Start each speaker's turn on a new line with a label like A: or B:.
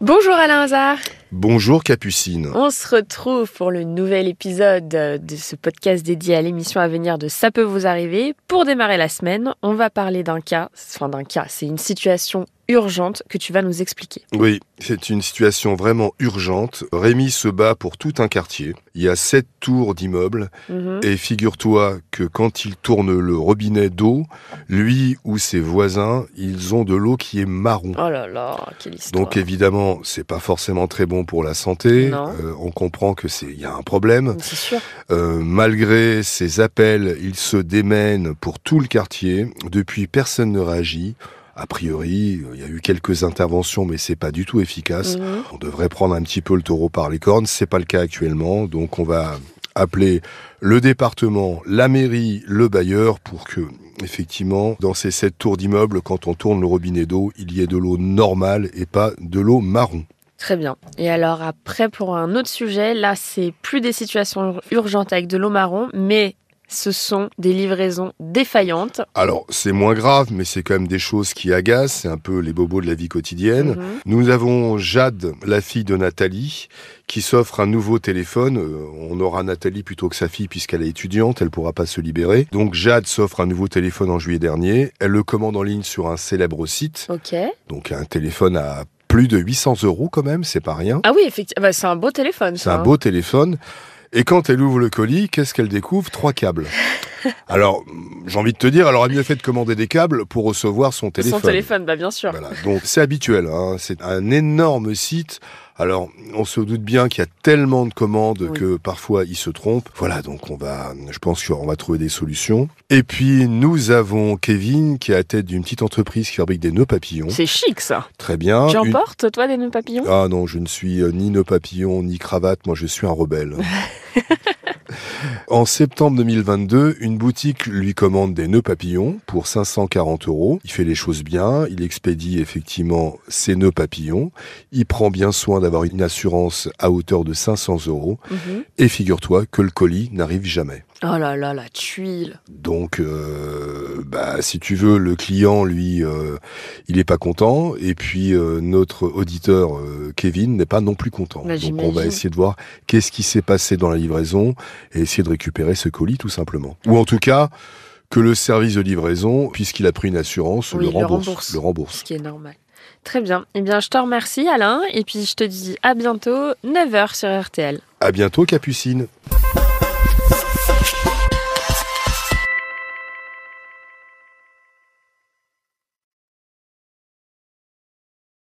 A: Bonjour Alain Hazard.
B: Bonjour Capucine.
A: On se retrouve pour le nouvel épisode de ce podcast dédié à l'émission à venir de Ça peut vous arriver. Pour démarrer la semaine, on va parler d'un cas, enfin d'un cas, c'est une situation urgente que tu vas nous expliquer.
B: Oui, c'est une situation vraiment urgente. Rémi se bat pour tout un quartier. Il y a sept tours d'immeubles
A: Mhm.
B: et figure-toi que quand il tourne le robinet d'eau, lui ou ses voisins, ils ont de l'eau qui est marron.
A: Oh là là, quelle histoire.
B: Donc évidemment, c'est pas forcément très bon pour la santé. Euh, on comprend que c'est il y a un problème.
A: C'est sûr.
B: Euh, malgré ses appels, il se démène pour tout le quartier. Depuis, personne ne réagit. A priori, il y a eu quelques interventions, mais c'est pas du tout efficace.
A: Mhm.
B: On devrait prendre un petit peu le taureau par les cornes. C'est pas le cas actuellement. Donc, on va appeler le département, la mairie, le bailleur pour que, effectivement, dans ces sept tours d'immeubles, quand on tourne le robinet d'eau, il y ait de l'eau normale et pas de l'eau marron.
A: Très bien. Et alors après, pour un autre sujet, là, c'est plus des situations urgentes avec de l'eau marron, mais ce sont des livraisons défaillantes.
B: Alors, c'est moins grave, mais c'est quand même des choses qui agacent. C'est un peu les bobos de la vie quotidienne.
A: Mhm.
B: Nous avons Jade, la fille de Nathalie, qui s'offre un nouveau téléphone. Euh, on aura Nathalie plutôt que sa fille puisqu'elle est étudiante, elle pourra pas se libérer. Donc Jade s'offre un nouveau téléphone en juillet dernier. Elle le commande en ligne sur un célèbre site.
A: Ok.
B: Donc un téléphone à plus de 800 euros quand même, c'est pas rien.
A: Ah oui, effectivement, bah, c'est un beau téléphone.
B: C'est un
A: hein.
B: beau téléphone. Et quand elle ouvre le colis, qu'est-ce qu'elle découvre? Trois câbles. Alors, j'ai envie de te dire, elle aurait mieux fait de commander des câbles pour recevoir son téléphone.
A: Son téléphone, bah bien sûr.
B: Voilà, donc c'est habituel, hein. c'est un énorme site. Alors, on se doute bien qu'il y a tellement de commandes
A: Oui.
B: que parfois ils se trompent. Voilà, donc on va, je pense qu'on va trouver des solutions. Et puis nous avons Kevin qui est à la tête d'une petite entreprise qui fabrique des nœuds papillons.
A: C'est chic ça.
B: Très bien.
A: Tu en
B: Une-
A: portes, toi, des nœuds papillons?
B: Ah non, je ne suis euh, ni nœud papillon ni cravate. Moi, je suis un rebelle. En septembre 2022, une boutique lui commande des nœuds papillons pour 540 euros. Il fait les choses bien, il expédie effectivement ses nœuds papillons. Il prend bien soin d'avoir une assurance à hauteur de 500 euros.
A: Mhm.
B: Et figure-toi que le colis n'arrive jamais.
A: Oh là là, la tuile.
B: Donc, euh, bah, si tu veux, le client, lui, euh, il est pas content. Et puis, euh, notre auditeur, Kevin, n'est pas non plus content.
A: Bah,
B: Donc, on va essayer de voir qu'est-ce qui s'est passé dans la livraison et essayer de récupérer ce colis, tout simplement. Ou en tout cas, que le service de livraison, puisqu'il a pris une assurance,
A: Oui,
B: le rembourse. Le rembourse.
A: Ce qui est normal. Très bien. Eh bien, je te remercie, Alain. Et puis, je te dis à bientôt, 9h sur RTL.
B: À bientôt, Capucine. Thank you.